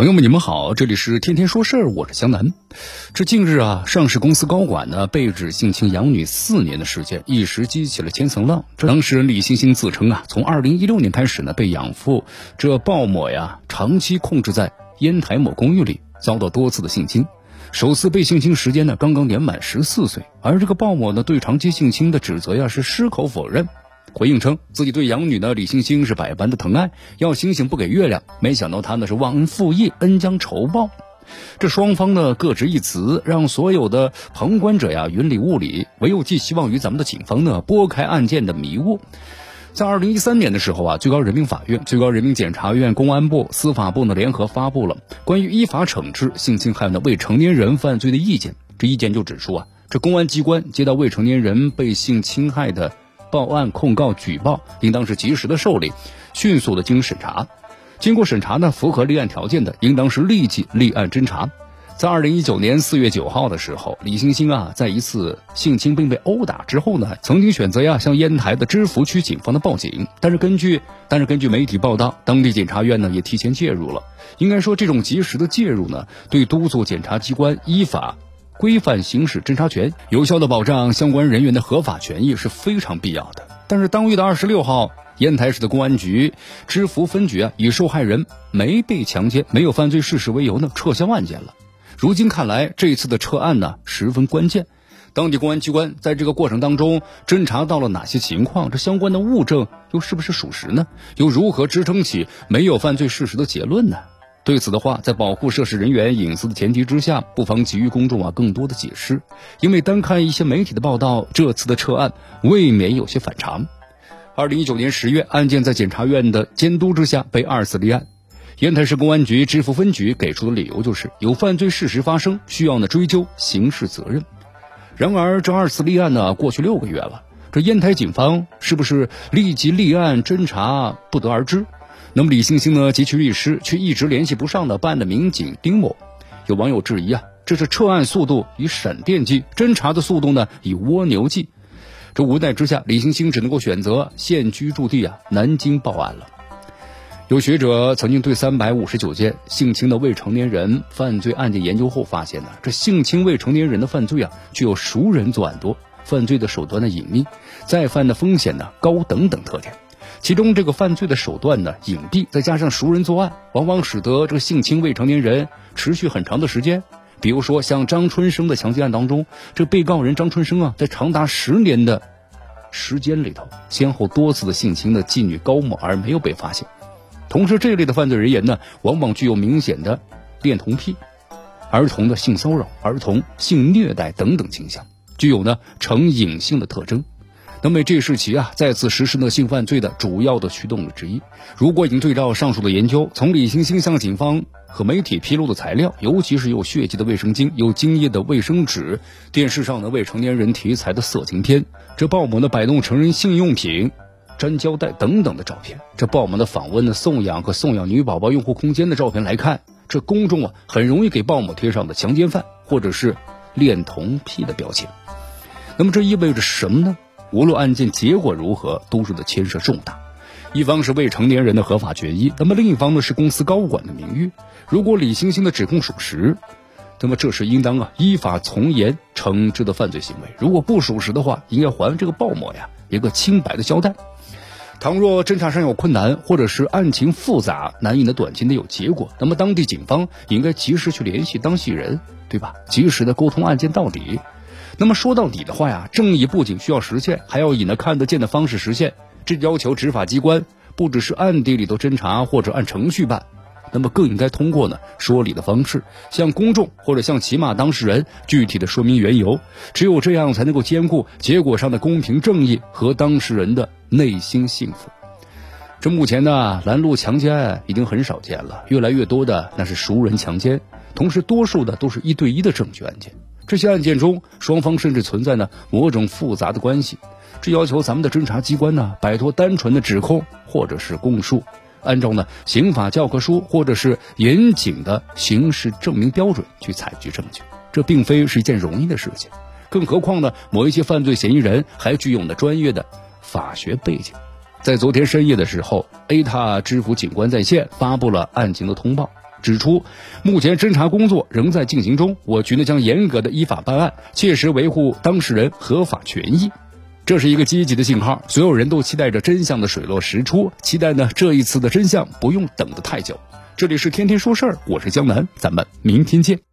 朋友们，你们好，这里是天天说事儿，我是江南。这近日啊，上市公司高管呢被指性侵养女四年的事件，一时激起了千层浪。当事人李星星自称啊，从二零一六年开始呢，被养父这鲍某呀长期控制在烟台某公寓里，遭到多次的性侵。首次被性侵时间呢，刚刚年满十四岁，而这个鲍某呢，对长期性侵的指责呀是矢口否认。回应称自己对养女呢李星星是百般的疼爱，要星星不给月亮，没想到他呢是忘恩负义，恩将仇报。这双方呢各执一词，让所有的旁观者呀云里雾里，唯有寄希望于咱们的警方呢拨开案件的迷雾。在二零一三年的时候啊，最高人民法院、最高人民检察院、公安部、司法部呢联合发布了关于依法惩治性侵害的未成年人犯罪的意见。这意见就指出啊，这公安机关接到未成年人被性侵害的。报案、控告、举报，应当是及时的受理，迅速的进行审查。经过审查呢，符合立案条件的，应当是立即立案侦查。在二零一九年四月九号的时候，李星星啊，在一次性侵并被殴打之后呢，曾经选择呀向烟台的芝罘区警方的报警。但是根据但是根据媒体报道，当地检察院呢也提前介入了。应该说，这种及时的介入呢，对督促检察机关依法。规范行使侦查权，有效的保障相关人员的合法权益是非常必要的。但是当月的二十六号，烟台市的公安局芝罘分局啊，以受害人没被强奸、没有犯罪事实为由呢，撤销案件了。如今看来，这一次的撤案呢十分关键。当地公安机关在这个过程当中侦查到了哪些情况？这相关的物证又是不是属实呢？又如何支撑起没有犯罪事实的结论呢？对此的话，在保护涉事人员隐私的前提之下，不妨给予公众啊更多的解释。因为单看一些媒体的报道，这次的撤案未免有些反常。二零一九年十月，案件在检察院的监督之下被二次立案。烟台市公安局芝罘分局给出的理由就是有犯罪事实发生，需要呢追究刑事责任。然而，这二次立案呢过去六个月了，这烟台警方是不是立即立案侦查，不得而知。那么李星星呢？急其律师却一直联系不上的办案的民警丁某，有网友质疑啊，这是撤案速度以闪电计，侦查的速度呢以蜗牛计。这无奈之下，李星星只能够选择现居住地啊南京报案了。有学者曾经对三百五十九件性侵的未成年人犯罪案件研究后发现呢，这性侵未成年人的犯罪啊具有熟人作案多、犯罪的手段的隐秘、再犯的风险呢高等等特点。其中这个犯罪的手段呢隐蔽，再加上熟人作案，往往使得这个性侵未成年人持续很长的时间。比如说像张春生的强奸案当中，这被告人张春生啊，在长达十年的时间里头，先后多次的性侵的妓女高某，而没有被发现。同时，这一类的犯罪人员呢，往往具有明显的恋童癖、儿童的性骚扰、儿童性虐待等等倾向，具有呢成瘾性的特征。那么这是其啊再次实施呢性犯罪的主要的驱动力之一。如果已经对照上述的研究，从李星星向警方和媒体披露的材料，尤其是有血迹的卫生巾、有精液的卫生纸、电视上的未成年人题材的色情片，这鲍某的摆弄成人性用品、粘胶带等等的照片，这鲍某的访问的送养和送养女宝宝用户空间的照片来看，这公众啊很容易给鲍某贴上的强奸犯或者是恋童癖的标签。那么这意味着什么呢？无论案件结果如何，都是的牵涉重大。一方是未成年人的合法权益，那么另一方呢是公司高管的名誉。如果李星星的指控属实，那么这是应当啊依法从严惩治的犯罪行为；如果不属实的话，应该还这个鲍某呀一个清白的交代。倘若侦查上有困难，或者是案情复杂，难以呢短期内有结果，那么当地警方应该及时去联系当事人，对吧？及时的沟通案件到底。那么说到底的话呀，正义不仅需要实现，还要以那看得见的方式实现。这要求执法机关不只是暗地里头侦查或者按程序办，那么更应该通过呢说理的方式，向公众或者向起码当事人具体的说明缘由。只有这样才能够兼顾结果上的公平正义和当事人的内心幸福。这目前呢，拦路强奸案已经很少见了，越来越多的那是熟人强奸，同时多数的都是一对一的证据案件。这些案件中，双方甚至存在呢某种复杂的关系，这要求咱们的侦查机关呢摆脱单纯的指控或者是供述，按照呢刑法教科书或者是严谨的刑事证明标准去采集证据，这并非是一件容易的事情。更何况呢，某一些犯罪嫌疑人还具有呢专业的法学背景。在昨天深夜的时候，A 塔支付警官在线发布了案情的通报，指出目前侦查工作仍在进行中，我局呢将严格的依法办案，切实维护当事人合法权益。这是一个积极的信号，所有人都期待着真相的水落石出，期待呢这一次的真相不用等得太久。这里是天天说事儿，我是江南，咱们明天见。